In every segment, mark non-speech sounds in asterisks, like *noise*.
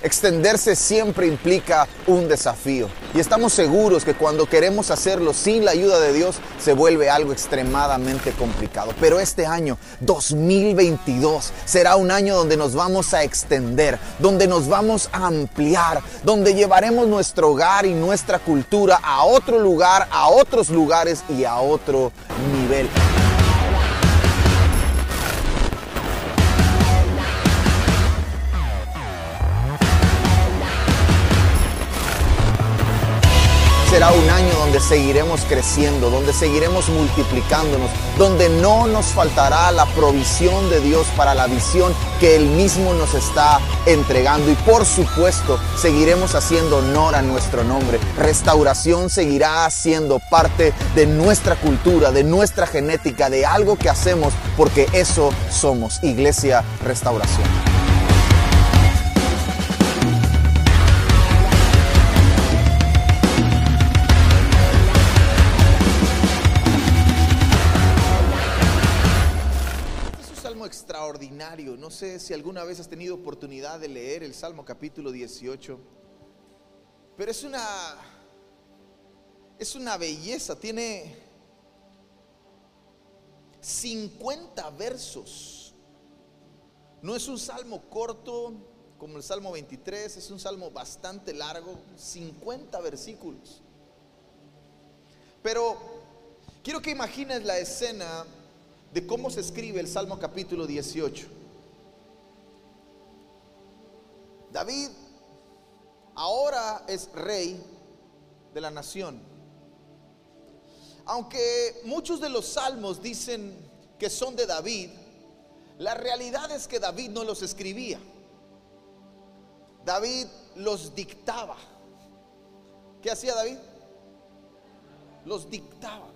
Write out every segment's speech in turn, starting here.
Extenderse siempre implica un desafío y estamos seguros que cuando queremos hacerlo sin la ayuda de Dios se vuelve algo extremadamente complicado. Pero este año 2022 será un año donde nos vamos a extender, donde nos vamos a ampliar, donde llevaremos nuestro hogar y nuestra cultura a otro lugar, a otros lugares y a otro nivel. Será un año donde seguiremos creciendo, donde seguiremos multiplicándonos, donde no nos faltará la provisión de Dios para la visión que Él mismo nos está entregando. Y por supuesto, seguiremos haciendo honor a nuestro nombre. Restauración seguirá siendo parte de nuestra cultura, de nuestra genética, de algo que hacemos, porque eso somos, Iglesia Restauración. No sé si alguna vez has tenido oportunidad de leer el Salmo capítulo 18, pero es una es una belleza, tiene 50 versos. No es un salmo corto como el Salmo 23, es un salmo bastante largo, 50 versículos. Pero quiero que imagines la escena de cómo se escribe el Salmo capítulo 18. David ahora es rey de la nación. Aunque muchos de los salmos dicen que son de David, la realidad es que David no los escribía. David los dictaba. ¿Qué hacía David? Los dictaba.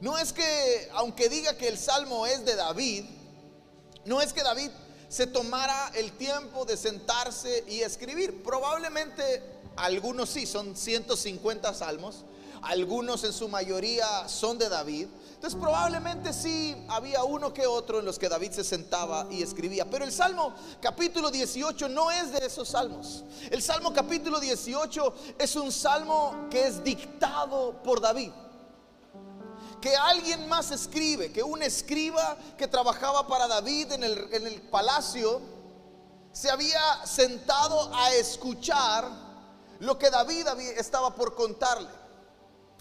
No es que, aunque diga que el salmo es de David, no es que David se tomara el tiempo de sentarse y escribir. Probablemente algunos sí, son 150 salmos, algunos en su mayoría son de David. Entonces probablemente sí había uno que otro en los que David se sentaba y escribía. Pero el Salmo capítulo 18 no es de esos salmos. El Salmo capítulo 18 es un salmo que es dictado por David que alguien más escribe, que un escriba que trabajaba para David en el, palacio, se había sentado a escuchar lo que David estaba por contarle.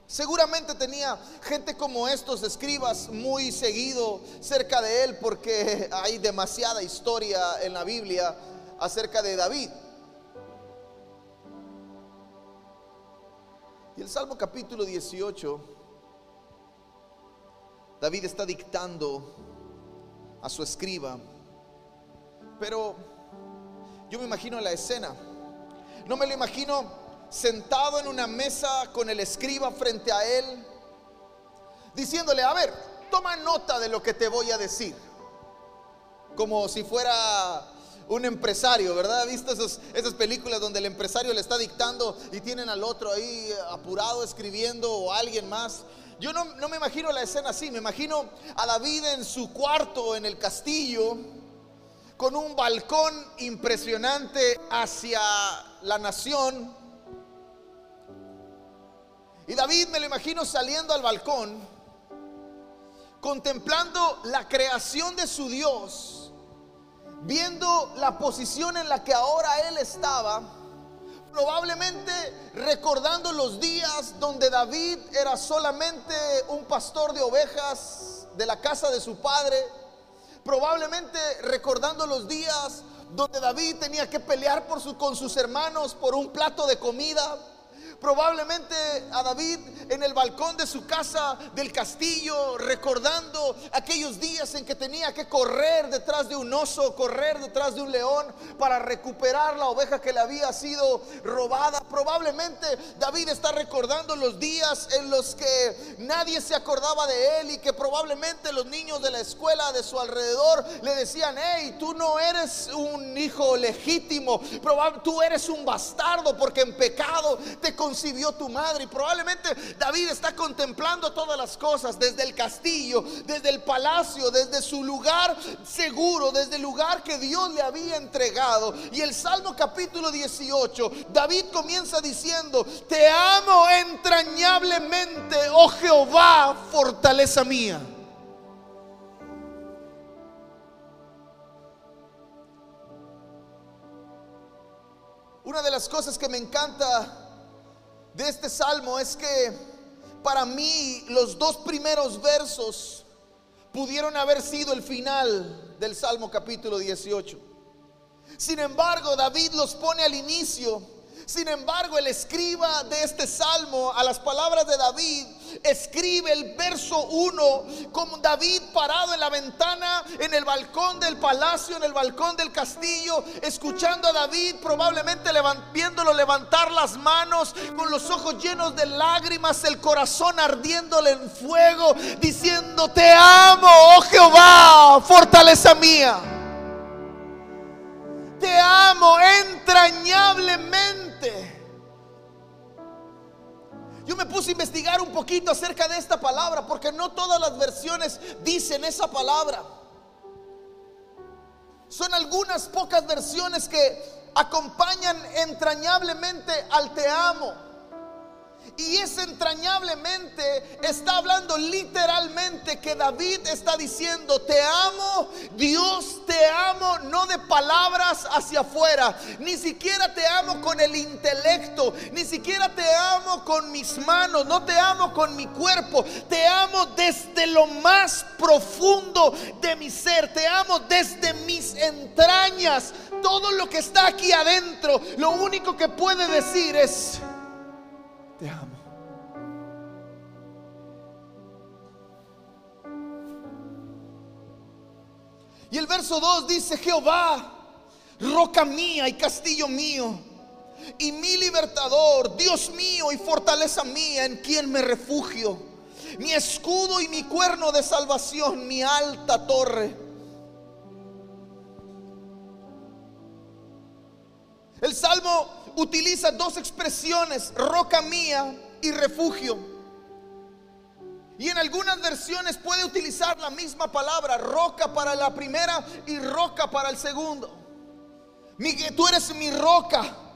Seguramente tenía gente como estos escribas muy seguido cerca de él porque *laughs* hay demasiada historia en la Biblia acerca de David. Y el Salmo capítulo 18 David está dictando a su escriba. Pero yo me imagino la escena. No me lo imagino sentado en una mesa con el escriba frente a él, diciéndole, a ver, toma nota de lo que te voy a decir. Como si fuera un empresario, ¿verdad? visto esas películas donde el empresario le está dictando y tienen al otro ahí apurado escribiendo o alguien más? Yo no, me imagino la escena así, me imagino a David en su cuarto en el castillo, con un balcón impresionante hacia la nación. Y David me lo imagino saliendo al balcón, contemplando la creación de su Dios, viendo la posición en la que ahora él estaba Probablemente recordando los días donde David era solamente un pastor de ovejas de la casa de su padre. Probablemente recordando los días donde David tenía que pelear con sus hermanos por un plato de comida probablemente a David en el balcón de su casa del castillo, recordando aquellos días en que tenía que correr detrás de un oso, correr detrás de un león para recuperar la oveja que le había sido robada. Probablemente David está recordando los días en los que nadie se acordaba de él y que probablemente los niños de la escuela de su alrededor le decían, hey, tú no eres un hijo legítimo, tú eres un bastardo porque en pecado te concibió tu madre? Y probablemente David está contemplando todas las cosas, desde el castillo, desde el palacio, desde su lugar seguro, desde el lugar que Dios le había entregado. Y el Salmo capítulo 18, David comienza diciendo, te amo entrañablemente, oh Jehová, fortaleza mía. Una de las cosas que me encanta de este salmo es que para mí los dos primeros versos pudieron haber sido el final del salmo capítulo 18. Sin embargo, David los pone al inicio sin embargo, el escriba de este salmo, a las palabras de David, escribe el verso 1 con David parado en la ventana, en el balcón del palacio, en el balcón del castillo, escuchando a David, probablemente viéndolo levantar las manos, con los ojos llenos de lágrimas, el corazón ardiéndole en fuego, diciendo, te amo, oh Jehová, fortaleza mía. Te amo entrañablemente yo me puse a investigar un poquito acerca de esta palabra porque no todas las versiones dicen esa palabra. Son algunas pocas versiones que acompañan entrañablemente al te amo. Y es entrañablemente, está hablando literalmente que David está diciendo, te amo, Dios te amo, no de palabras hacia afuera, ni siquiera te amo con el intelecto, ni siquiera te amo con mis manos, no te amo con mi cuerpo, te amo desde lo más profundo de mi ser, te amo desde mis entrañas, todo lo que está aquí adentro, lo único que puede decir es, te amo. Y el verso 2 dice, Jehová, roca mía y castillo mío, y mi libertador, Dios mío y fortaleza mía, en quien me refugio, mi escudo y mi cuerno de salvación, mi alta torre. El salmo utiliza dos expresiones, roca mía y refugio. Y en algunas versiones puede utilizar la misma palabra, roca para la primera y roca para el segundo. Tú eres mi roca.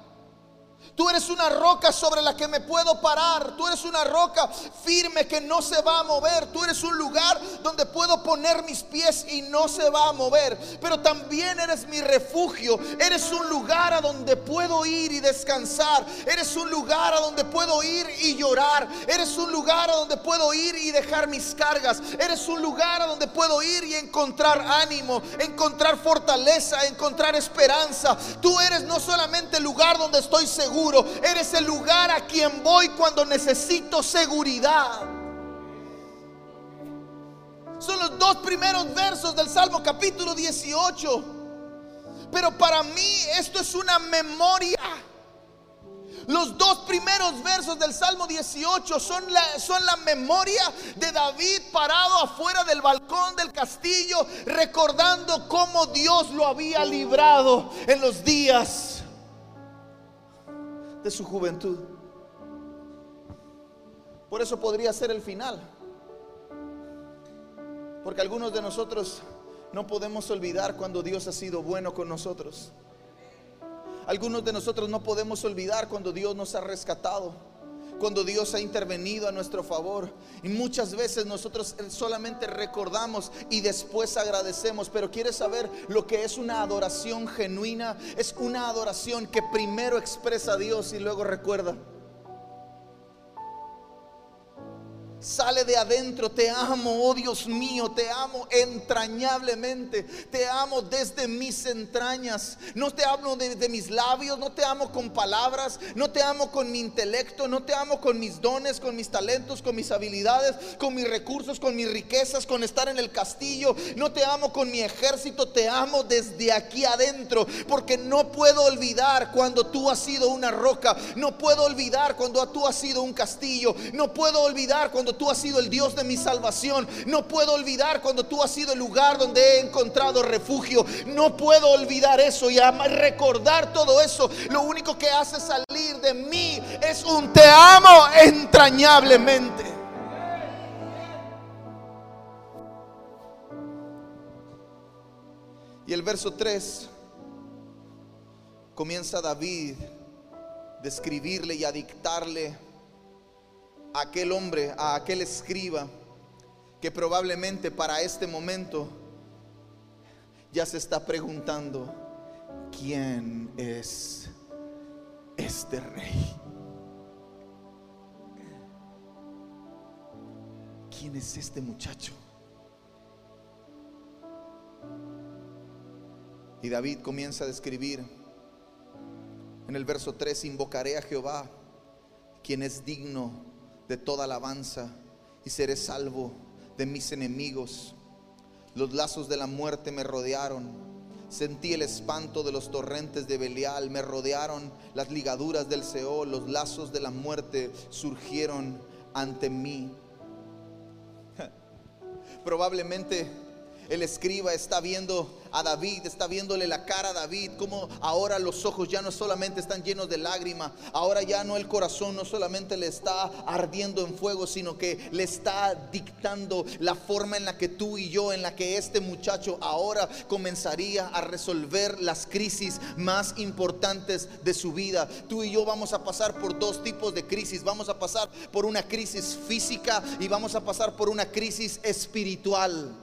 Tú eres una roca sobre la que me puedo parar. Tú eres una roca firme que no se va a mover. Tú eres un lugar donde puedo poner mis pies y no se va a mover. Pero también eres mi refugio. Eres un lugar a donde puedo ir y descansar. Eres un lugar a donde puedo ir y llorar. Eres un lugar a donde puedo ir y dejar mis cargas. Eres un lugar a donde puedo ir y encontrar ánimo, encontrar fortaleza, encontrar esperanza. Tú eres no solamente el lugar donde estoy seguro Eres el lugar a quien voy cuando necesito seguridad. Son los dos primeros versos del Salmo capítulo 18. Pero para mí esto es una memoria. Los dos primeros versos del Salmo 18 son la, son la memoria de David parado afuera del balcón del castillo, recordando cómo Dios lo había librado en los días de su juventud. Por eso podría ser el final. Porque algunos de nosotros no podemos olvidar cuando Dios ha sido bueno con nosotros. Algunos de nosotros no podemos olvidar cuando Dios nos ha rescatado cuando Dios ha intervenido a nuestro favor. Y muchas veces nosotros solamente recordamos y después agradecemos. Pero quieres saber lo que es una adoración genuina? Es una adoración que primero expresa a Dios y luego recuerda. Sale de adentro, te amo, oh Dios mío, te amo entrañablemente, te amo desde mis entrañas. No te hablo de, de, mis labios, no te amo con palabras, no te amo con mi intelecto, no te amo con mis dones, con mis talentos, con mis habilidades, con mis recursos, con mis riquezas, con estar en el castillo. No te amo con mi ejército, te amo desde aquí adentro, porque no puedo olvidar cuando tú has sido una roca, no puedo olvidar cuando tú has sido un castillo, no puedo olvidar cuando tú has sido el Dios de mi salvación. No puedo olvidar cuando tú has sido el lugar donde he encontrado refugio. No puedo olvidar eso y recordar todo eso. Lo único que hace salir de mí es un te amo entrañablemente. Y el verso 3 comienza David describirle y a dictarle aquel hombre, a aquel escriba, que probablemente para este momento ya se está preguntando, ¿quién es este rey? ¿Quién es este muchacho? Y David comienza a describir en el verso 3, invocaré a Jehová, quien es digno de toda alabanza, y seré salvo de mis enemigos. Los lazos de la muerte me rodearon. Sentí el espanto de los torrentes de Belial, me rodearon las ligaduras del Seol, los lazos de la muerte surgieron ante mí. *laughs* Probablemente el escriba está viendo a David, está viéndole la cara a David, como ahora los ojos ya no solamente están llenos de lágrima, ahora ya no el corazón no solamente le está ardiendo en fuego, sino que le está dictando la forma en la que tú y yo, en la que este muchacho ahora comenzaría a resolver las crisis más importantes de su vida. Tú y yo vamos a pasar por dos tipos de crisis, vamos a pasar por una crisis física y vamos a pasar por una crisis espiritual.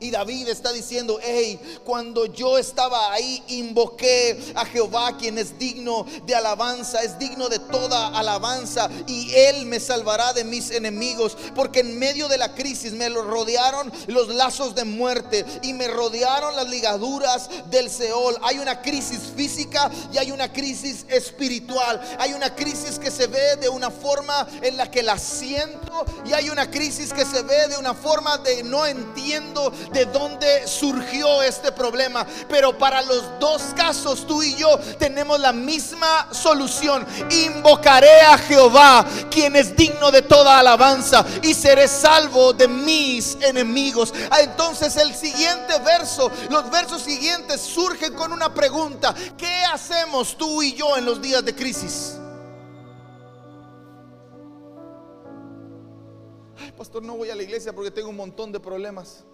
Y David está diciendo, hey, cuando yo estaba ahí, invoqué a Jehová, quien es digno de alabanza, es digno de toda alabanza, y Él me salvará de mis enemigos, porque en medio de la crisis me rodearon los lazos de muerte y me rodearon las ligaduras del Seol. Hay una crisis física y hay una crisis espiritual. Hay una crisis que se ve de una forma en la que la siento y hay una crisis que se ve de una forma de no entiendo de dónde surgió este problema. Pero para los dos casos, tú y yo tenemos la misma solución. Invocaré a Jehová, quien es digno de toda alabanza, y seré salvo de mis enemigos. Ah, entonces el siguiente verso, los versos siguientes surgen con una pregunta. ¿Qué hacemos tú y yo en los días de crisis? Pastor, no voy a la iglesia porque tengo un montón de problemas.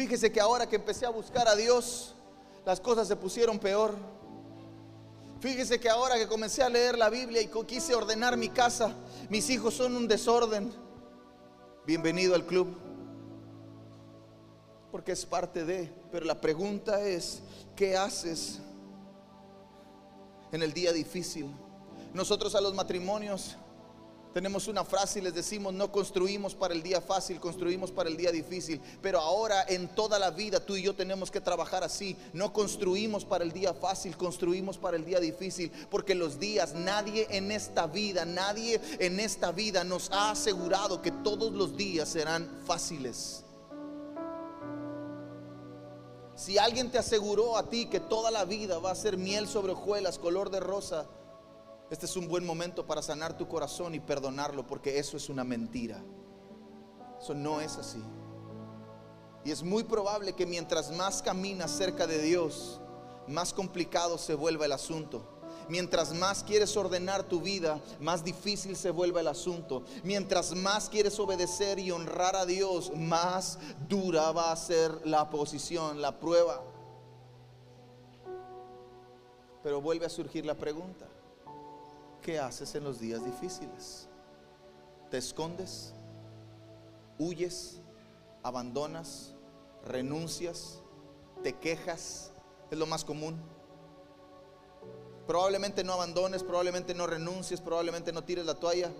Fíjese que ahora que empecé a buscar a Dios, las cosas se pusieron peor. Fíjese que ahora que comencé a leer la Biblia y quise ordenar mi casa, mis hijos son un desorden. Bienvenido al club. Porque es parte de, pero la pregunta es, ¿qué haces en el día difícil? Nosotros a los matrimonios tenemos una frase y les decimos, no construimos para el día fácil, construimos para el día difícil. Pero ahora en toda la vida tú y yo tenemos que trabajar así. No construimos para el día fácil, construimos para el día difícil. Porque los días, nadie en esta vida, nadie en esta vida nos ha asegurado que todos los días serán fáciles. Si alguien te aseguró a ti que toda la vida va a ser miel sobre hojuelas, color de rosa, este es un buen momento para sanar tu corazón y perdonarlo porque eso es una mentira. Eso no es así. Y es muy probable que mientras más caminas cerca de Dios, más complicado se vuelva el asunto. Mientras más quieres ordenar tu vida, más difícil se vuelve el asunto. Mientras más quieres obedecer y honrar a Dios, más dura va a ser la posición, la prueba. Pero vuelve a surgir la pregunta. ¿Qué haces en los días difíciles? ¿Te escondes? ¿Huyes? ¿Abandonas? ¿Renuncias? ¿Te quejas? Es lo más común. Probablemente no abandones, probablemente no renuncies, probablemente no tires la toalla,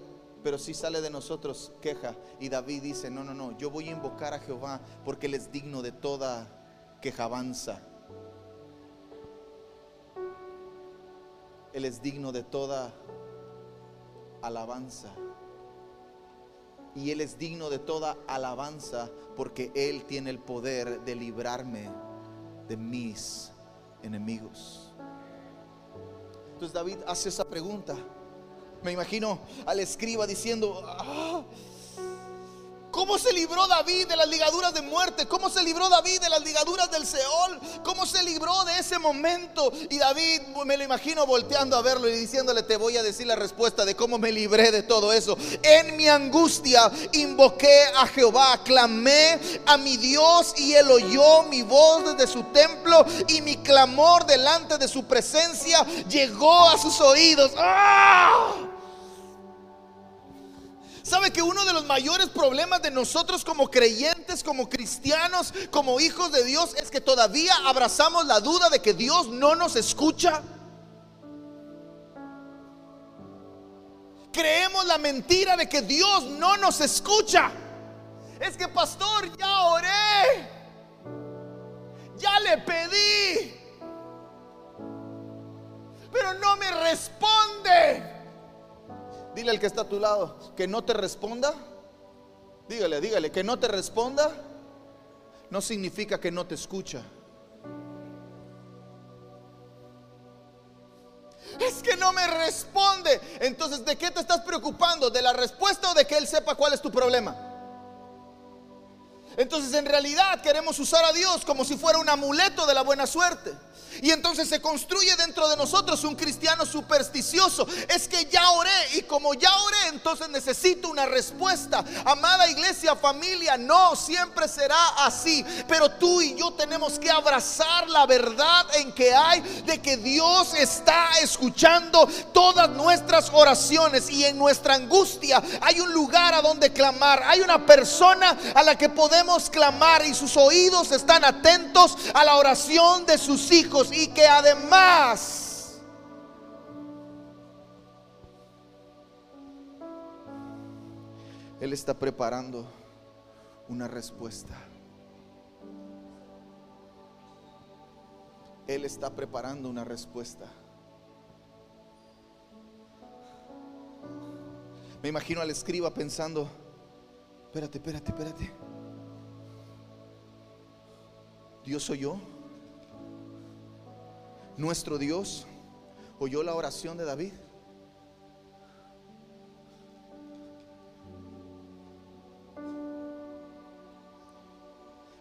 pero si sale de nosotros queja. Y David dice, no, no, no, yo voy a invocar a Jehová porque Él es digno de toda quejabanza. Él es digno de toda alabanza. Y Él es digno de toda alabanza porque Él tiene el poder de librarme de mis enemigos. Entonces David hace esa pregunta. Me imagino al escriba diciendo, ah, ¿Cómo se libró David de las ligaduras de muerte? ¿Cómo se libró David de las ligaduras del Seol? ¿Cómo se libró de ese momento? Y David me lo imagino volteando a verlo y diciéndole, te voy a decir la respuesta de cómo me libré de todo eso. En mi angustia invoqué a Jehová, clamé a mi Dios y él oyó mi voz desde su templo y mi clamor delante de su presencia llegó a sus oídos. ¡Ah! ¿Sabe que uno de los mayores problemas de nosotros como creyentes, como cristianos, como hijos de Dios, es que todavía abrazamos la duda de que Dios no nos escucha? Creemos la mentira de que Dios no nos escucha. Es que pastor, ya oré. Ya le pedí. Pero no me responde. Dile al que está a tu lado que no te responda. Dígale, dígale, que no te responda no significa que no te escucha. Es que no me responde. Entonces, ¿de qué te estás preocupando? ¿De la respuesta o de que Él sepa cuál es tu problema? Entonces, en realidad queremos usar a Dios como si fuera un amuleto de la buena suerte. Y entonces se construye dentro de nosotros un cristiano supersticioso. Es que ya oré y como ya oré, entonces necesito una respuesta. Amada iglesia, familia, no siempre será así. Pero tú y yo tenemos que abrazar la verdad en que hay de que Dios está escuchando todas nuestras oraciones y en nuestra angustia hay un lugar a donde clamar. Hay una persona a la que podemos clamar y sus oídos están atentos a la oración de sus hijos y que además Él está preparando una respuesta. Él está preparando una respuesta. Me imagino al escriba pensando, espérate, espérate, espérate. Dios yo nuestro Dios oyó la oración de David.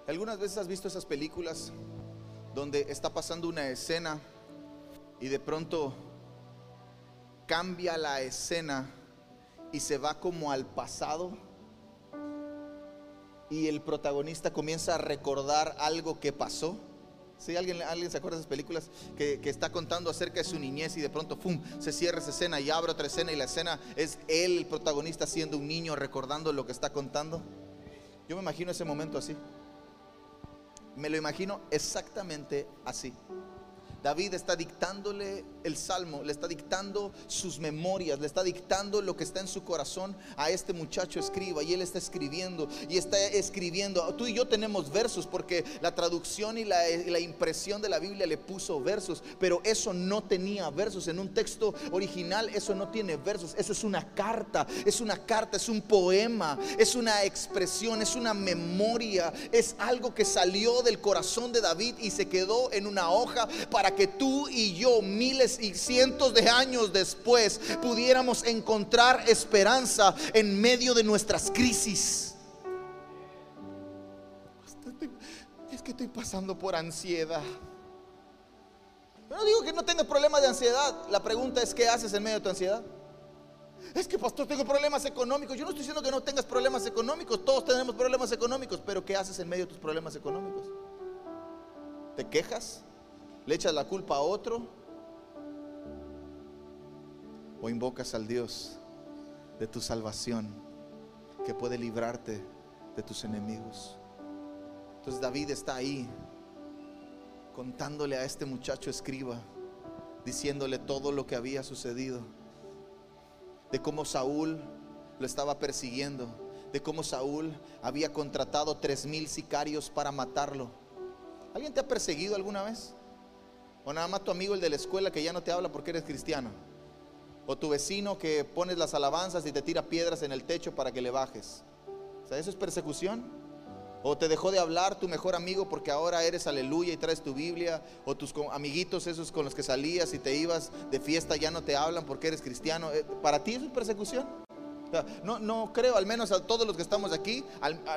¿Algunas veces has visto esas películas donde está pasando una escena y de pronto cambia la escena y se va como al pasado? Y el protagonista comienza a recordar algo que pasó. Si alguien, alguien se acuerda de esas películas que, está contando acerca de su niñez y de pronto ¡fum! se cierra esa escena y abre otra escena y la escena es el protagonista, siendo un niño recordando lo que está contando. Yo me imagino ese momento así. Me lo imagino exactamente así. David está dictándole el salmo, le está dictando sus memorias, le está dictando lo que está en su corazón a este muchacho escriba y él está escribiendo y está escribiendo. Tú y yo tenemos versos porque la traducción y la, la impresión de la Biblia le puso versos, pero eso no tenía versos. En un texto original eso no tiene versos, eso es una carta, es una carta, es un poema, es una expresión, es una memoria, es algo que salió del corazón de David y se quedó en una hoja para que tú y yo, miles y cientos de años después, pudiéramos encontrar esperanza en medio de nuestras crisis. Es que estoy pasando por ansiedad. No digo que no tengas problemas de ansiedad. La pregunta es, ¿qué haces en medio de tu ansiedad? Es que, pastor, tengo problemas económicos. Yo no estoy diciendo que no tengas problemas económicos. Todos tenemos problemas económicos. Pero ¿qué haces en medio de tus problemas económicos? ¿Te quejas? ¿Le echas la culpa a otro? ¿O invocas al Dios de tu salvación que puede librarte de tus enemigos? Entonces David está ahí contándole a este muchacho escriba, diciéndole todo lo que había sucedido, de cómo Saúl lo estaba persiguiendo, de cómo Saúl había contratado tres mil sicarios para matarlo. ¿Alguien te ha perseguido alguna vez? O nada más tu amigo el de la escuela que ya no te habla porque eres cristiano. O tu vecino que pones las alabanzas y te tira piedras en el techo para que le bajes. O sea, eso es persecución. O te dejó de hablar tu mejor amigo porque ahora eres aleluya y traes tu Biblia. O tus amiguitos, esos con los que salías y te ibas de fiesta, ya no te hablan porque eres cristiano. Eh, ¿Para ti eso es persecución? No, no creo, al menos a todos los que estamos aquí,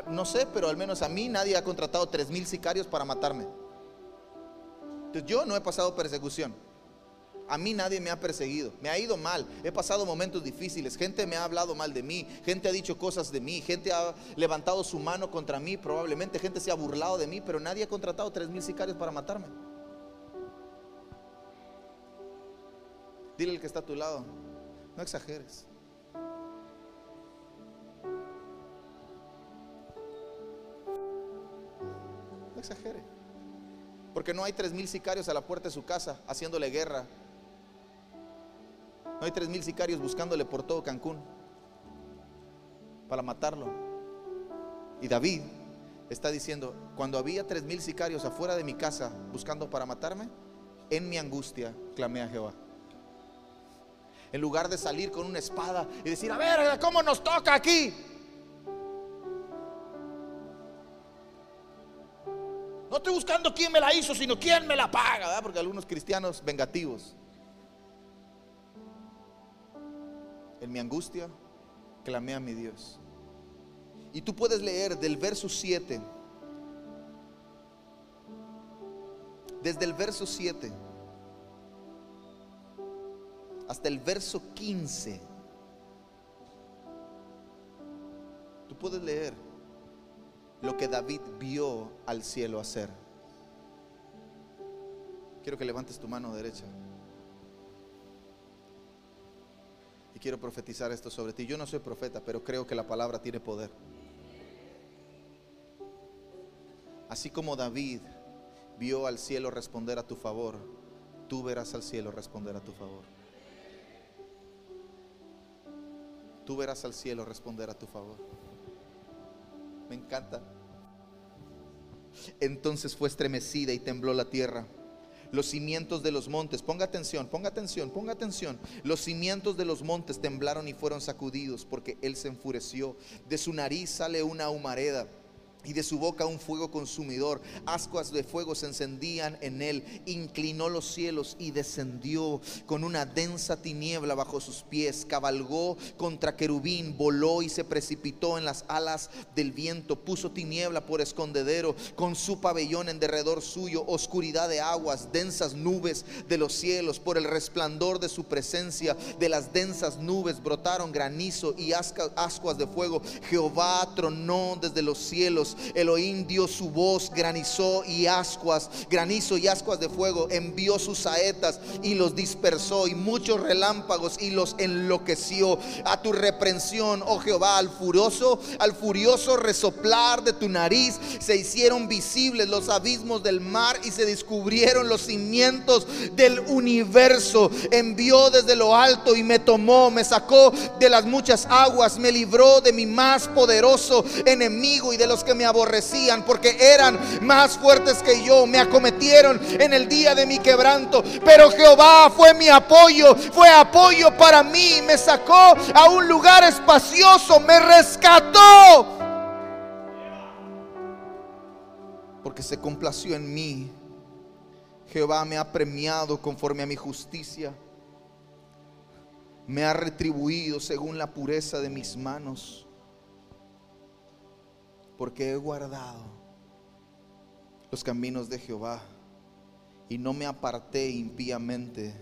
no sé, pero al menos a mí nadie ha contratado tres mil sicarios para matarme. Yo no he pasado persecución. A mí nadie me ha perseguido, me ha ido mal, he pasado momentos difíciles, gente me ha hablado mal de mí, gente ha dicho cosas de mí, gente ha levantado su mano contra mí, probablemente gente se ha burlado de mí, pero nadie ha contratado tres mil sicarios para matarme. Dile al que está a tu lado, no exageres. No exagere. Porque no hay tres mil sicarios a la puerta de su casa haciéndole guerra. No hay tres mil sicarios buscándole por todo Cancún para matarlo. Y David está diciendo, cuando había tres mil sicarios afuera de mi casa buscando para matarme, en mi angustia clamé a Jehová. En lugar de salir con una espada y decir, a ver, ¿cómo nos toca aquí? Estoy buscando quién me la hizo, sino quién me la paga, ¿verdad? Porque algunos cristianos vengativos. En mi angustia, clamé a mi Dios. Y tú puedes leer del verso 7, desde el verso 7 hasta el verso 15. Tú puedes leer lo que David vio al cielo hacer. Quiero que levantes tu mano derecha. Y quiero profetizar esto sobre ti. Yo no soy profeta, pero creo que la palabra tiene poder. Así como David vio al cielo responder a tu favor, tú verás al cielo responder a tu favor. Tú verás al cielo responder a tu favor. Me encanta. Entonces fue estremecida y tembló la tierra. Los cimientos de los montes, ponga atención, ponga atención, ponga atención. Los cimientos de los montes temblaron y fueron sacudidos porque él se enfureció. De su nariz sale una humareda y de su boca un fuego consumidor. Ascuas de fuego se encendían en él. Inclinó los cielos y descendió con una densa tiniebla bajo sus pies. Cabalgó contra querubín, voló y se precipitó en las alas del viento. Puso tiniebla por escondedero con su pabellón en derredor suyo. Oscuridad de aguas, densas nubes de los cielos. Por el resplandor de su presencia, de las densas nubes brotaron granizo y ascuas de fuego. Jehová tronó desde los cielos. Elohim dio su voz, granizó y ascuas, granizo y ascuas de fuego. Envió sus saetas y los dispersó y muchos relámpagos y los enloqueció. A tu reprensión, oh Jehová, al furioso, al furioso resoplar de tu nariz se hicieron visibles los abismos del mar y se descubrieron los cimientos del universo. Envió desde lo alto y me tomó, me sacó de las muchas aguas, me libró de mi más poderoso enemigo y de los que me aborrecían, porque eran más fuertes que yo, me acometieron en el día de mi quebranto. Pero Jehová fue mi apoyo, fue apoyo para mí, me sacó a un lugar espacioso, me rescató. Porque se complació en mí. Jehová me ha premiado conforme a mi justicia. Me ha retribuido según la pureza de mis manos. Porque he guardado los caminos de Jehová y no me aparté impíamente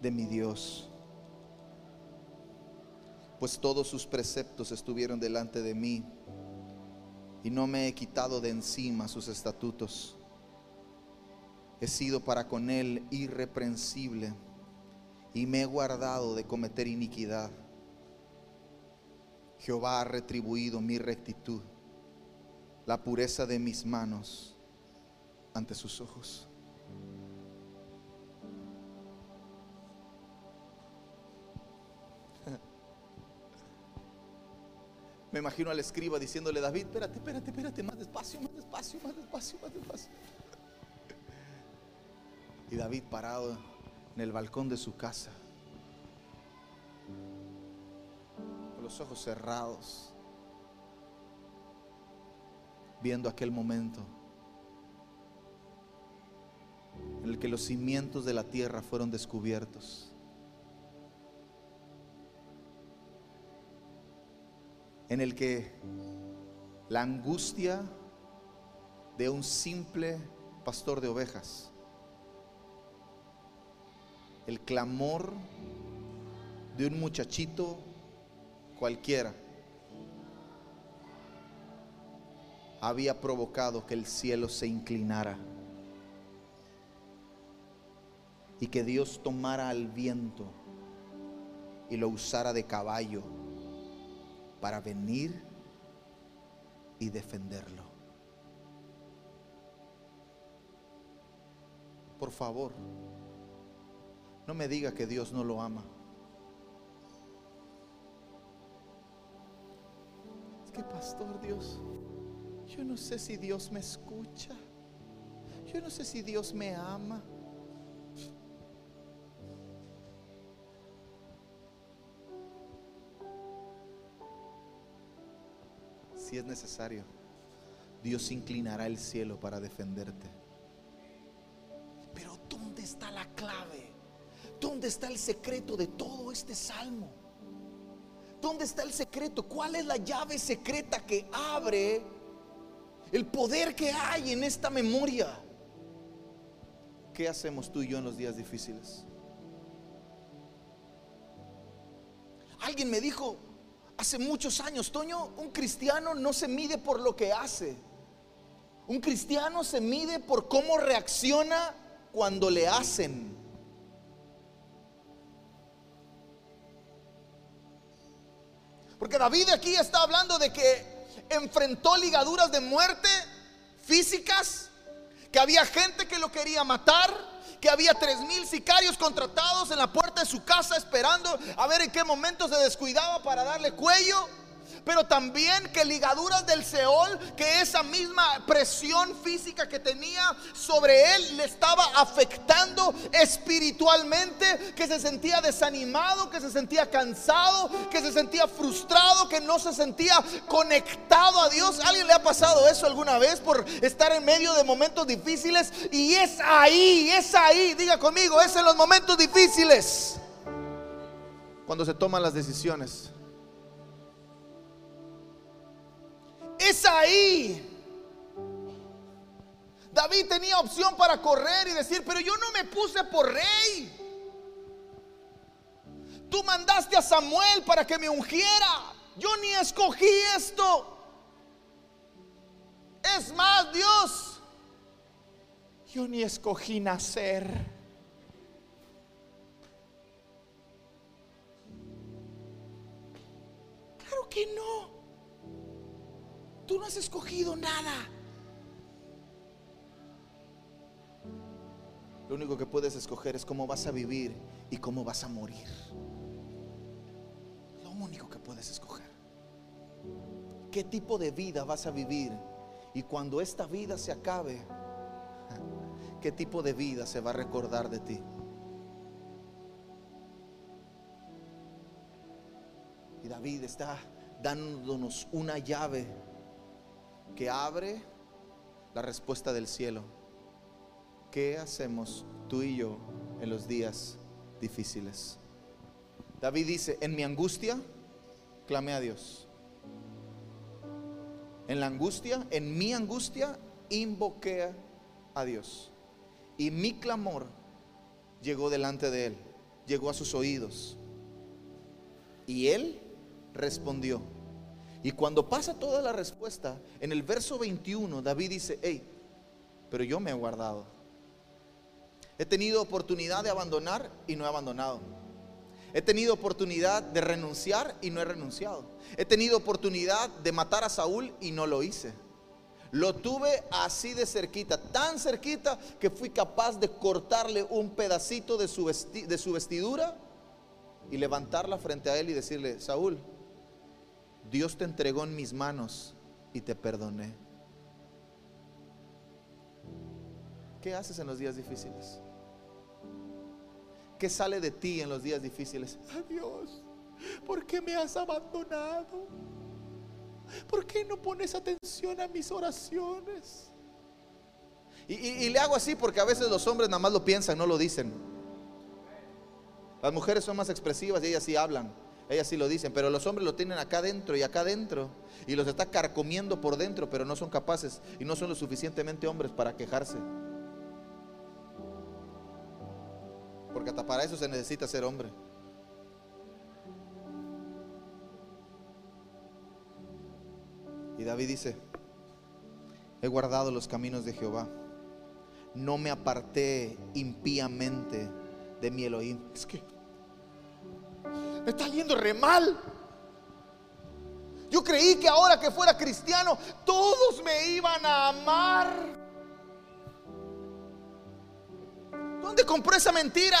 de mi Dios. Pues todos sus preceptos estuvieron delante de mí y no me he quitado de encima sus estatutos. He sido para con él irreprensible y me he guardado de cometer iniquidad. Jehová ha retribuido mi rectitud, la pureza de mis manos ante sus ojos. *laughs* Me imagino al escriba diciéndole, David, espérate, espérate, espérate, más despacio, más despacio, más despacio, más despacio. Y David parado en el balcón de su casa, con los ojos cerrados, viendo aquel momento en el que los cimientos de la tierra fueron descubiertos. En el que la angustia de un simple pastor de ovejas, el clamor de un muchachito cualquiera, había provocado que el cielo se inclinara y que Dios tomara al viento y lo usara de caballo para venir y defenderlo. Por favor, no me diga que Dios no lo ama. Es que, pastor Dios, yo no sé si Dios me escucha. Yo no sé si Dios me ama. Si es necesario, Dios inclinará el cielo para defenderte. Pero ¿dónde está la clave? ¿Dónde está el secreto de todo este salmo? ¿Dónde está el secreto? ¿Cuál es la llave secreta que abre el poder que hay en esta memoria? ¿Qué hacemos tú y yo en los días difíciles? Alguien me dijo hace muchos años, Toño, un cristiano no se mide por lo que hace. Un cristiano se mide por cómo reacciona cuando le hacen. Porque David aquí está hablando de que enfrentó ligaduras de muerte físicas, que había gente que lo quería matar, que había tres mil sicarios contratados en la puerta de su casa esperando a ver en qué momento se descuidaba para darle cuello pero también que ligaduras del Seol, que esa misma presión física que tenía sobre él le estaba afectando espiritualmente, que se sentía desanimado, que se sentía cansado, que se sentía frustrado, que no se sentía conectado a Dios. ¿Alguien le ha pasado eso alguna vez por estar en medio de momentos difíciles? Y es ahí, es ahí, diga conmigo, es en los momentos difíciles cuando se toman las decisiones. Es ahí. David tenía opción para correr y decir, pero yo no me puse por rey. Tú mandaste a Samuel para que me ungiera. Yo ni escogí esto. Es más, Dios, yo ni escogí nacer. Claro que no. Tú no has escogido nada. Lo único que puedes escoger es cómo vas a vivir y cómo vas a morir. Lo único que puedes escoger. ¿Qué tipo de vida vas a vivir? Y cuando esta vida se acabe, *laughs* ¿qué tipo de vida se va a recordar de ti? Y David está dándonos una llave que abre la respuesta del cielo. ¿Qué hacemos tú y yo en los días difíciles? David dice, en mi angustia, clamé a Dios. En la angustia, en mi angustia, invoqué a Dios. Y mi clamor llegó delante de Él, llegó a sus oídos. Y Él respondió. Y cuando pasa toda la respuesta, en el verso 21, David dice, hey, pero yo me he guardado. He tenido oportunidad de abandonar y no he abandonado. He tenido oportunidad de renunciar y no he renunciado. He tenido oportunidad de matar a Saúl y no lo hice. Lo tuve así de cerquita, tan cerquita que fui capaz de cortarle un pedacito de su, de su vestidura y levantarla frente a él y decirle, Saúl, Dios te entregó en mis manos y te perdoné. ¿Qué haces en los días difíciles? ¿Qué sale de ti en los días difíciles? Adiós, ¿por qué me has abandonado? ¿por qué no pones atención a mis oraciones? Y, y le hago así porque a veces los hombres nada más lo piensan, no lo dicen. Las mujeres son más expresivas y ellas sí hablan. Ellas sí lo dicen, pero los hombres lo tienen acá adentro y acá adentro y los está carcomiendo por dentro, pero no son capaces y no son lo suficientemente hombres para quejarse. Porque hasta para eso se necesita ser hombre. Y David dice, he guardado los caminos de Jehová, no me aparté impíamente de mi Elohim. Es que me está yendo re mal. Yo creí que ahora que fuera cristiano, todos me iban a amar. ¿Dónde compró esa mentira?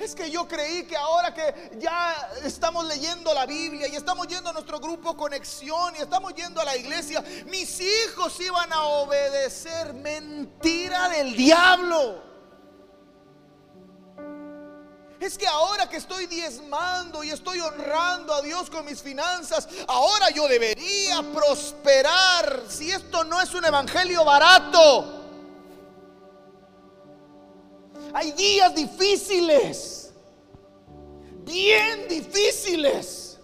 Es que yo creí que ahora que ya estamos leyendo la Biblia y estamos yendo a nuestro grupo Conexión y estamos yendo a la iglesia, mis hijos iban a obedecer. Mentira del diablo. Es que ahora que estoy diezmando y estoy honrando a Dios con mis finanzas, ahora yo debería prosperar. Si esto no es un evangelio barato. Hay días difíciles, bien difíciles.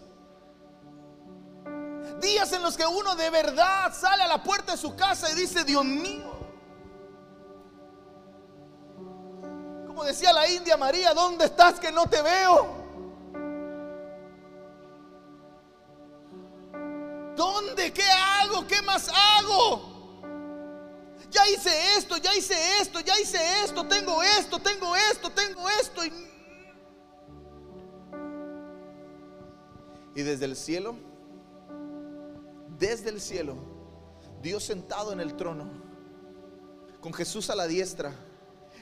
Días en los que uno de verdad sale a la puerta de su casa y dice, Dios mío, Como decía la India María, ¿dónde estás que no te veo? ¿Dónde? ¿Qué hago? ¿Qué más hago? Ya hice esto, ya hice esto, ya hice esto, tengo esto, tengo esto, tengo esto. Y, y desde el cielo, desde el cielo, Dios sentado en el trono, con Jesús a la diestra,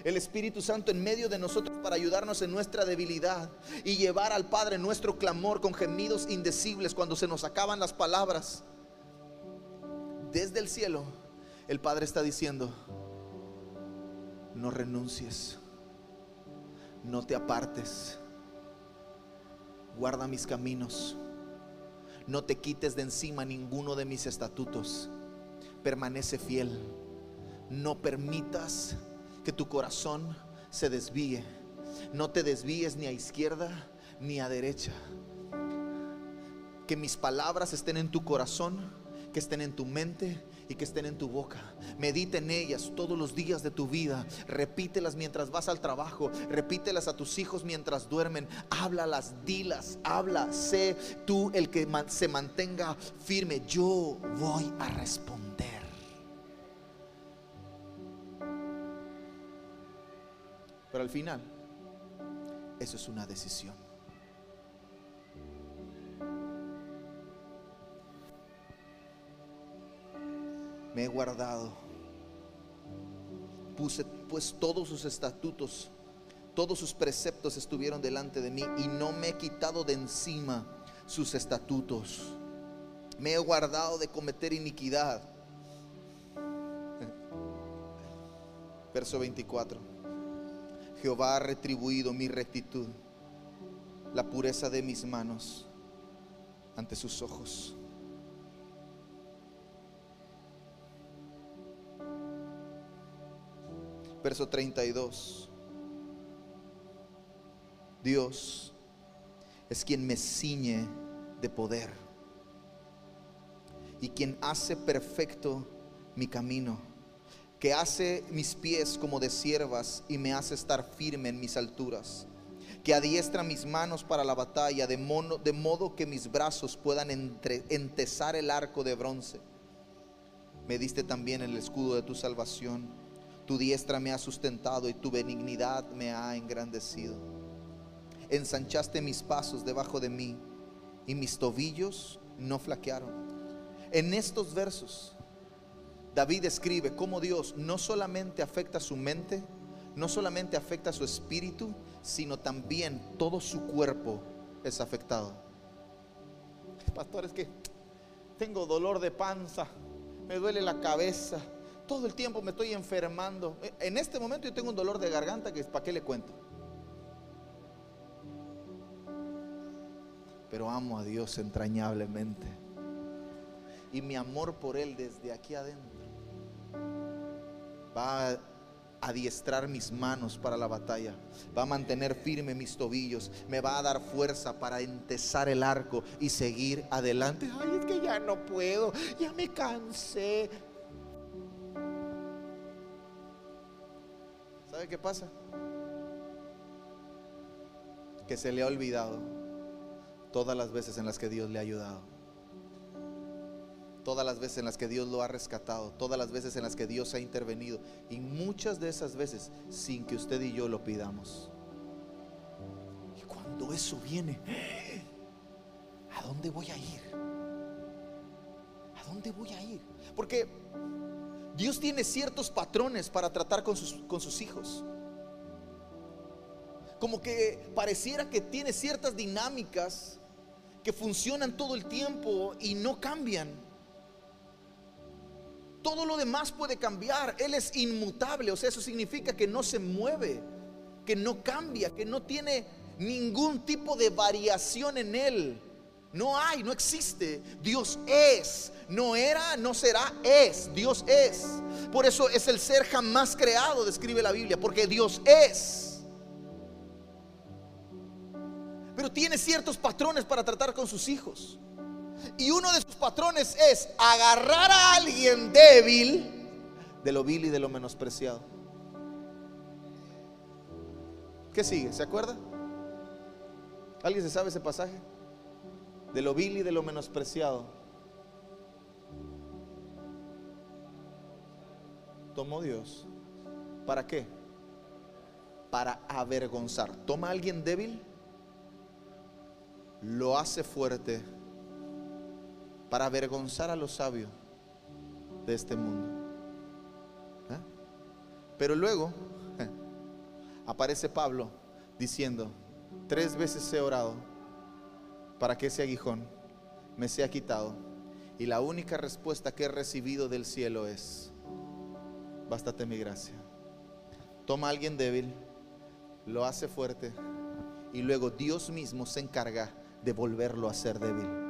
el Espíritu Santo en medio de nosotros para ayudarnos en nuestra debilidad y llevar al Padre nuestro clamor con gemidos indecibles cuando se nos acaban las palabras. Desde el cielo, el Padre está diciendo, no renuncies, no te apartes, guarda mis caminos, no te quites de encima ninguno de mis estatutos, permanece fiel, no permitas que tu corazón se desvíe. No te desvíes ni a izquierda ni a derecha. Que mis palabras estén en tu corazón, que estén en tu mente y que estén en tu boca. Medita en ellas todos los días de tu vida. Repítelas mientras vas al trabajo. Repítelas a tus hijos mientras duermen. Háblalas, dilas, habla. Sé tú el que se mantenga firme. Yo voy a responder. Pero al final, eso es una decisión. Me he guardado. Puse pues todos sus estatutos, todos sus preceptos estuvieron delante de mí y no me he quitado de encima sus estatutos. Me he guardado de cometer iniquidad. *laughs* Verso 24. Jehová ha retribuido mi rectitud, la pureza de mis manos ante sus ojos. Verso 32. Dios es quien me ciñe de poder y quien hace perfecto mi camino que hace mis pies como de siervas y me hace estar firme en mis alturas, que adiestra mis manos para la batalla, de, de modo que mis brazos puedan entesar el arco de bronce. Me diste también el escudo de tu salvación, tu diestra me ha sustentado y tu benignidad me ha engrandecido. Ensanchaste mis pasos debajo de mí y mis tobillos no flaquearon. En estos versos David escribe cómo Dios no solamente afecta su mente, no solamente afecta su espíritu, sino también todo su cuerpo es afectado. Pastor, es que tengo dolor de panza, me duele la cabeza, todo el tiempo me estoy enfermando. En este momento yo tengo un dolor de garganta que para qué le cuento. pero amo a Dios entrañablemente. Y mi amor por Él desde aquí adentro va a adiestrar mis manos para la batalla, va a mantener firme mis tobillos, me va a dar fuerza para entesar el arco y seguir adelante. Ay, es que ya no puedo, ya me cansé. ¿Sabe qué pasa? Que se le ha olvidado todas las veces en las que Dios le ha ayudado. Todas las veces en las que Dios lo ha rescatado, todas las veces en las que Dios ha intervenido y muchas de esas veces sin que usted y yo lo pidamos. Y cuando eso viene, *gasps* ¿a dónde voy a ir? ¿A dónde voy a ir? Porque Dios tiene ciertos patrones para tratar con sus, con sus hijos. Como que pareciera que tiene ciertas dinámicas que funcionan todo el tiempo y no cambian. Todo lo demás puede cambiar. Él es inmutable, o sea, eso significa que no se mueve, que no cambia, que no tiene ningún tipo de variación en Él. No hay, no existe. Dios es. No era, no será, es. Dios es. Por eso es el ser jamás creado, describe la Biblia, porque Dios es. Pero tiene ciertos patrones para tratar con sus hijos. Y uno de sus patrones es agarrar a alguien débil de lo vil y de lo menospreciado. ¿Qué sigue? ¿Se acuerda? ¿Alguien se sabe ese pasaje? De lo vil y de lo menospreciado. Tomó Dios. ¿Para qué? Para avergonzar. Toma a alguien débil, lo hace fuerte para avergonzar a los sabios de este mundo. ¿Eh? Pero luego *laughs* aparece Pablo diciendo, tres veces he orado para que ese aguijón me sea quitado. Y la única respuesta que he recibido del cielo es, bástate mi gracia. Toma a alguien débil, lo hace fuerte y luego Dios mismo se encarga de volverlo a ser débil.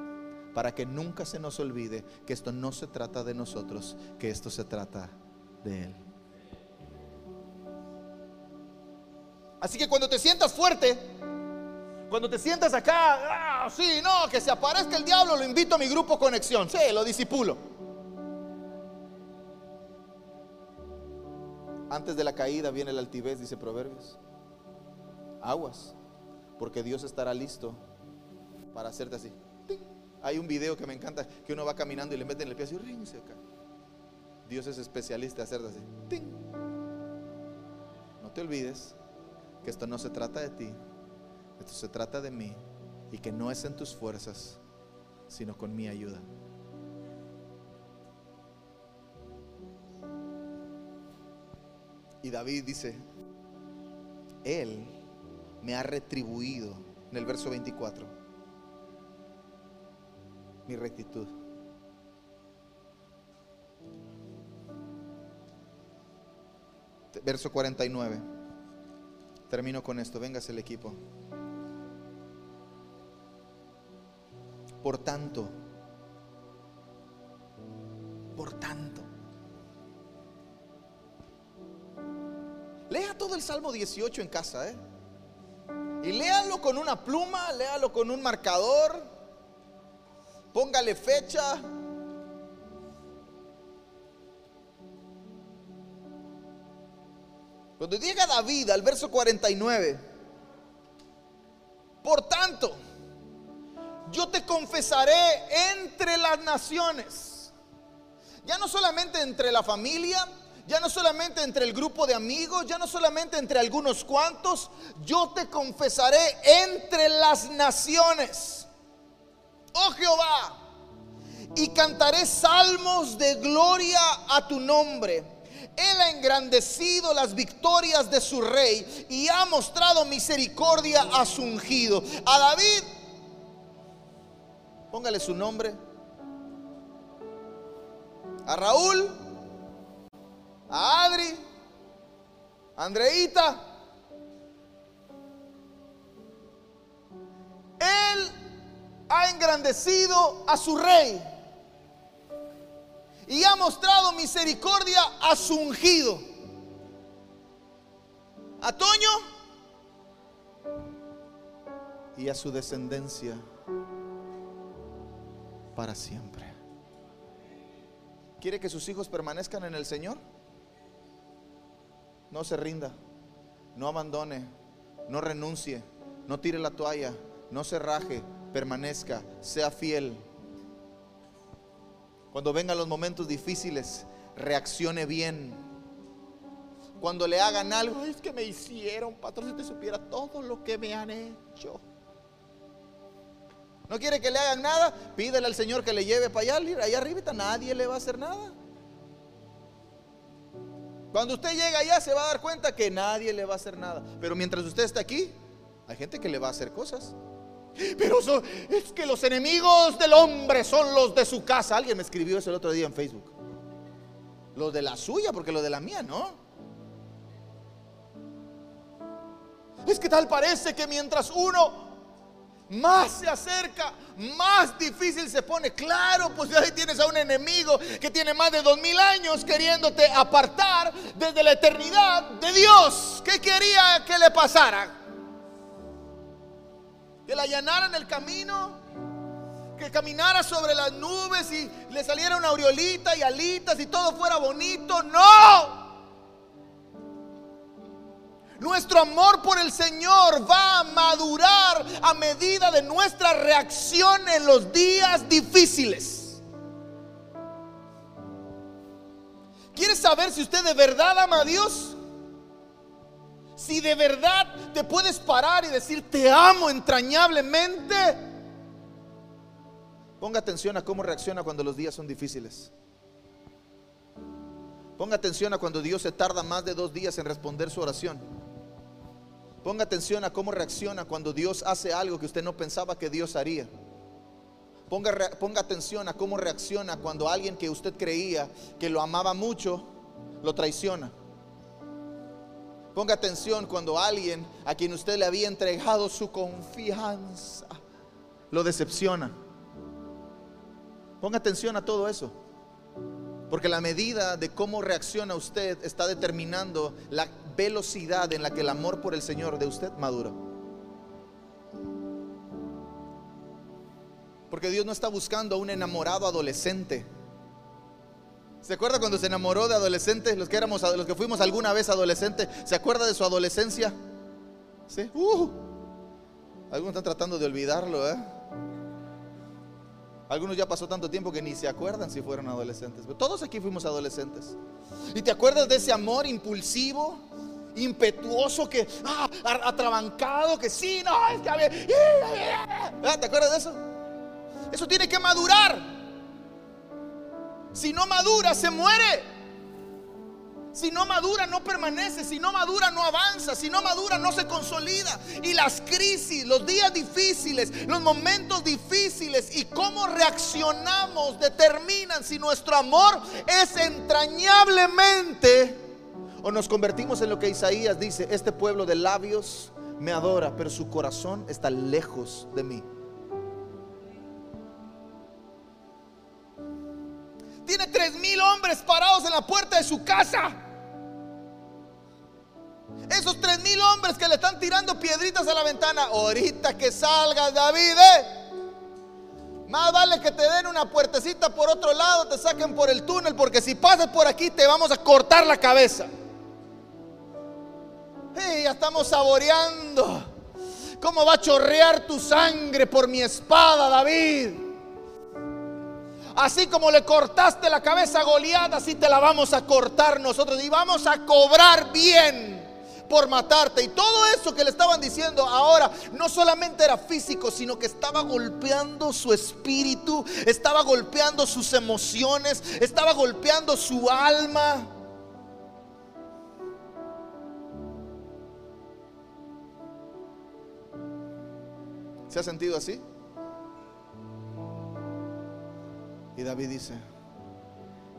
Para que nunca se nos olvide que esto no se trata de nosotros, que esto se trata de Él. Así que cuando te sientas fuerte, cuando te sientas acá, ah, sí, no, que se aparezca el diablo, lo invito a mi grupo conexión, sí, lo disipulo. Antes de la caída viene la altivez, dice Proverbios. Aguas, porque Dios estará listo para hacerte así. Hay un video que me encanta que uno va caminando y le meten el pie así, ring, se cae. Dios es especialista en hacerte así. No te olvides que esto no se trata de ti, esto se trata de mí y que no es en tus fuerzas, sino con mi ayuda. Y David dice, Él me ha retribuido en el verso 24 mi rectitud. Verso 49. Termino con esto. Véngase el equipo. Por tanto, por tanto. Lea todo el Salmo 18 en casa, ¿eh? Y léalo con una pluma, léalo con un marcador, póngale fecha. Cuando llega David al verso 49, por tanto, yo te confesaré entre las naciones, ya no solamente entre la familia, ya no solamente entre el grupo de amigos, ya no solamente entre algunos cuantos, yo te confesaré entre las naciones oh Jehová, y cantaré salmos de gloria a tu nombre. Él ha engrandecido las victorias de su rey y ha mostrado misericordia a su ungido. A David, póngale su nombre. A Raúl, a Adri, a Andreita. Él ha engrandecido a su rey y ha mostrado misericordia a su ungido. A Toño y a su descendencia para siempre. ¿Quiere que sus hijos permanezcan en el Señor? No se rinda, no abandone, no renuncie, no tire la toalla, no se raje, permanezca, sea fiel. Cuando vengan los momentos difíciles, reaccione bien. Cuando le hagan algo, es que me hicieron, patrón, si te supiera todo lo que me han hecho. ¿No quiere que le hagan nada? Pídele al Señor que le lleve para allá, allá arriba, nadie le va a hacer nada. Cuando usted llega allá se va a dar cuenta que nadie le va a hacer nada. Pero mientras usted está aquí, hay gente que le va a hacer cosas. Pero es que los enemigos del hombre son los de su casa. Alguien me escribió eso el otro día en Facebook. Los de la suya, porque los de la mía no. Es que tal parece que mientras uno más se acerca, más difícil se pone. Claro, pues ahí tienes a un enemigo que tiene más de dos mil años queriéndote apartar desde la eternidad de Dios. ¿Qué quería que le pasara? Que le allanaran el camino, que caminara sobre las nubes y le saliera una aureolita y alitas y todo fuera bonito. No. Nuestro amor por el Señor va a madurar a medida de nuestra reacción en los días difíciles. ¿Quieres saber si usted de verdad ama a Dios? Si de verdad te puedes parar y decir te amo entrañablemente. Ponga atención a cómo reacciona cuando los días son difíciles. Ponga atención a cuando Dios se tarda más de dos días en responder su oración. Ponga atención a cómo reacciona cuando Dios hace algo que usted no pensaba que Dios haría. Ponga, ponga atención a cómo reacciona cuando alguien que usted creía que lo amaba mucho, lo traiciona. Ponga atención cuando alguien a quien usted le había entregado su confianza, lo decepciona. Ponga atención a todo eso. Porque la medida de cómo reacciona usted está determinando la velocidad en la que el amor por el Señor de usted madura. Porque Dios no está buscando a un enamorado adolescente. ¿Se acuerda cuando se enamoró de adolescentes? Los que éramos, los que fuimos alguna vez adolescentes, ¿se acuerda de su adolescencia? ¿Sí? Uh. algunos están tratando de olvidarlo, ¿eh? Algunos ya pasó tanto tiempo que ni se acuerdan si fueron adolescentes. Pero todos aquí fuimos adolescentes. ¿Y te acuerdas de ese amor impulsivo? impetuoso que ah, atrabancado que sí, no, es que a ¿Te acuerdas de eso? Eso tiene que madurar. Si no madura, se muere. Si no madura, no permanece. Si no madura, no avanza. Si no madura, no se consolida. Y las crisis, los días difíciles, los momentos difíciles y cómo reaccionamos determinan si nuestro amor es entrañablemente o nos convertimos en lo que Isaías dice, este pueblo de labios me adora, pero su corazón está lejos de mí. Tiene tres mil hombres parados en la puerta de su casa. Esos tres mil hombres que le están tirando piedritas a la ventana. Ahorita que salgas, David, ¿eh? Más vale que te den una puertecita por otro lado, te saquen por el túnel, porque si pasas por aquí te vamos a cortar la cabeza. ya estamos saboreando cómo va a chorrear tu sangre por mi espada, David. Así como le cortaste la cabeza a Goliat, así te la vamos a cortar nosotros y vamos a cobrar bien por matarte. Y todo eso que le estaban diciendo ahora no solamente era físico, sino que estaba golpeando su espíritu, estaba golpeando sus emociones, estaba golpeando su alma. ¿Se ha sentido así? Y David dice,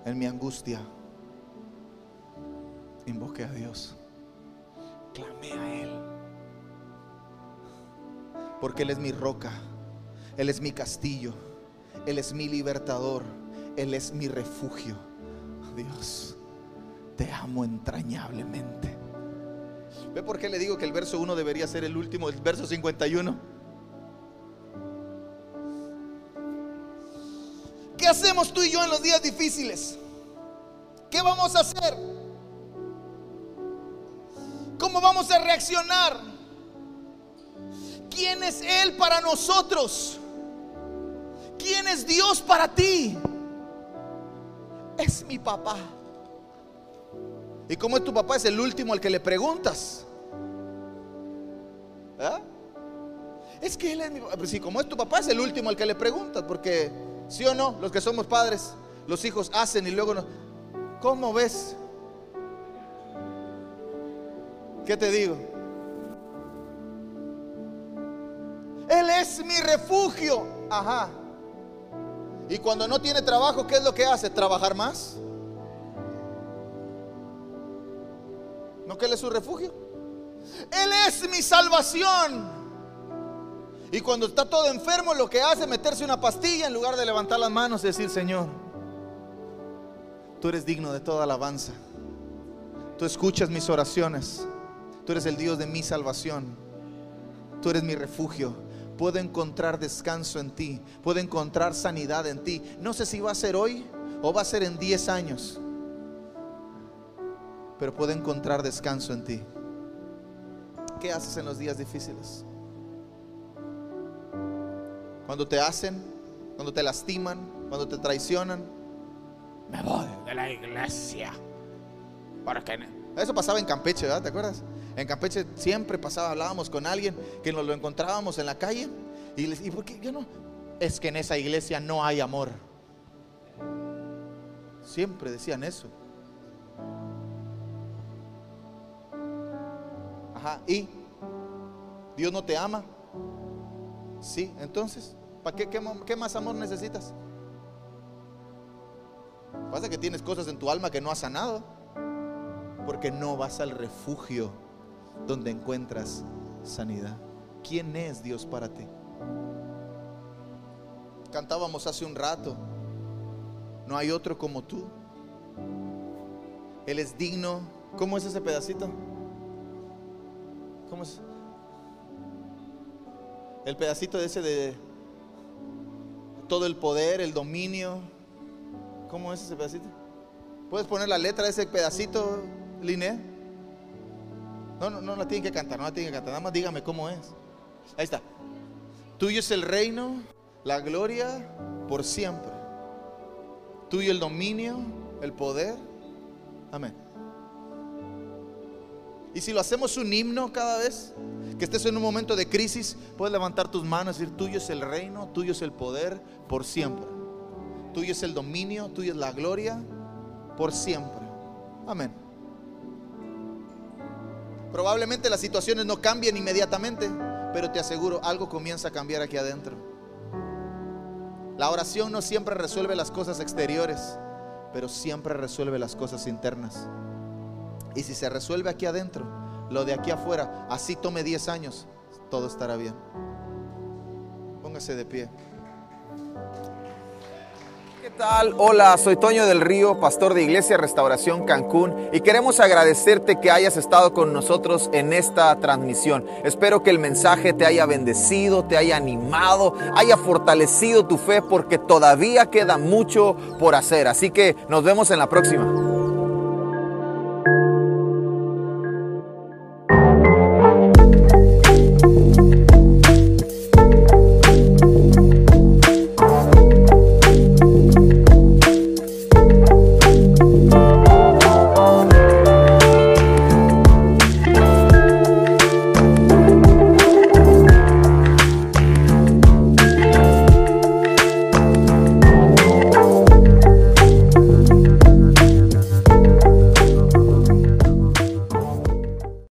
en mi angustia, invoqué a Dios, clamé a Él, porque Él es mi roca, Él es mi castillo, Él es mi libertador, Él es mi refugio. Dios, te amo entrañablemente. ¿Ve por qué le digo que el verso 1 debería ser el último, el verso 51? Hacemos tú y yo en los días difíciles? ¿Qué vamos a hacer? ¿Cómo vamos a reaccionar? ¿Quién es Él para nosotros? ¿Quién es Dios para ti? Es mi papá. ¿Y cómo es tu papá? Es el último al que le preguntas. ¿Ah? Es que él es mi papá. Pues sí, como es tu papá, es el último al que le preguntas. Porque, sí o no, los que somos padres, los hijos hacen y luego no. ¿Cómo ves? ¿Qué te digo? Él es mi refugio. Ajá. Y cuando no tiene trabajo, ¿qué es lo que hace? ¿Trabajar más? ¿No que Él es su refugio? Él es mi salvación. Y cuando está todo enfermo, lo que hace es meterse una pastilla en lugar de levantar las manos y decir, Señor, tú eres digno de toda alabanza. Tú escuchas mis oraciones. Tú eres el Dios de mi salvación. Tú eres mi refugio. Puedo encontrar descanso en ti. Puedo encontrar sanidad en ti. No sé si va a ser hoy o va a ser en 10 años. Pero puedo encontrar descanso en ti. ¿Qué haces en los días difíciles? Cuando te hacen, cuando te lastiman, cuando te traicionan. Me voy de la iglesia. ¿Para qué? Eso pasaba en Campeche, ¿verdad? ¿Te acuerdas? En Campeche siempre pasaba, hablábamos con alguien que nos lo encontrábamos en la calle y les ¿y por qué yo no? Es que en esa iglesia no hay amor. Siempre decían eso. Ajá, ¿y Dios no te ama? Sí, entonces, ¿para qué, qué, qué más amor necesitas? Pasa que tienes cosas en tu alma que no has sanado, porque no vas al refugio donde encuentras sanidad. ¿Quién es Dios para ti? Cantábamos hace un rato, no hay otro como tú. Él es digno. ¿Cómo es ese pedacito? ¿Cómo es? El pedacito de ese de todo el poder, el dominio. ¿Cómo es ese pedacito? ¿Puedes poner la letra de ese pedacito, Liné? No, no, no la tienen que cantar, no la tienen que cantar. Nada más dígame cómo es. Ahí está. Tuyo es el reino, la gloria por siempre. Tuyo el dominio, el poder. Amén. Y si lo hacemos un himno cada vez, que estés en un momento de crisis, puedes levantar tus manos y decir, tuyo es el reino, tuyo es el poder por siempre. Tuyo es el dominio, tuyo es la gloria por siempre. Amén. Probablemente las situaciones no cambien inmediatamente, pero te aseguro, algo comienza a cambiar aquí adentro. La oración no siempre resuelve las cosas exteriores, pero siempre resuelve las cosas internas. Y si se resuelve aquí adentro, lo de aquí afuera, así tome 10 años, todo estará bien. Póngase de pie. ¿Qué tal? Hola, soy Toño del Río, pastor de Iglesia Restauración Cancún y queremos agradecerte que hayas estado con nosotros en esta transmisión. Espero que el mensaje te haya bendecido, te haya animado, haya fortalecido tu fe porque todavía queda mucho por hacer. Así que nos vemos en la próxima.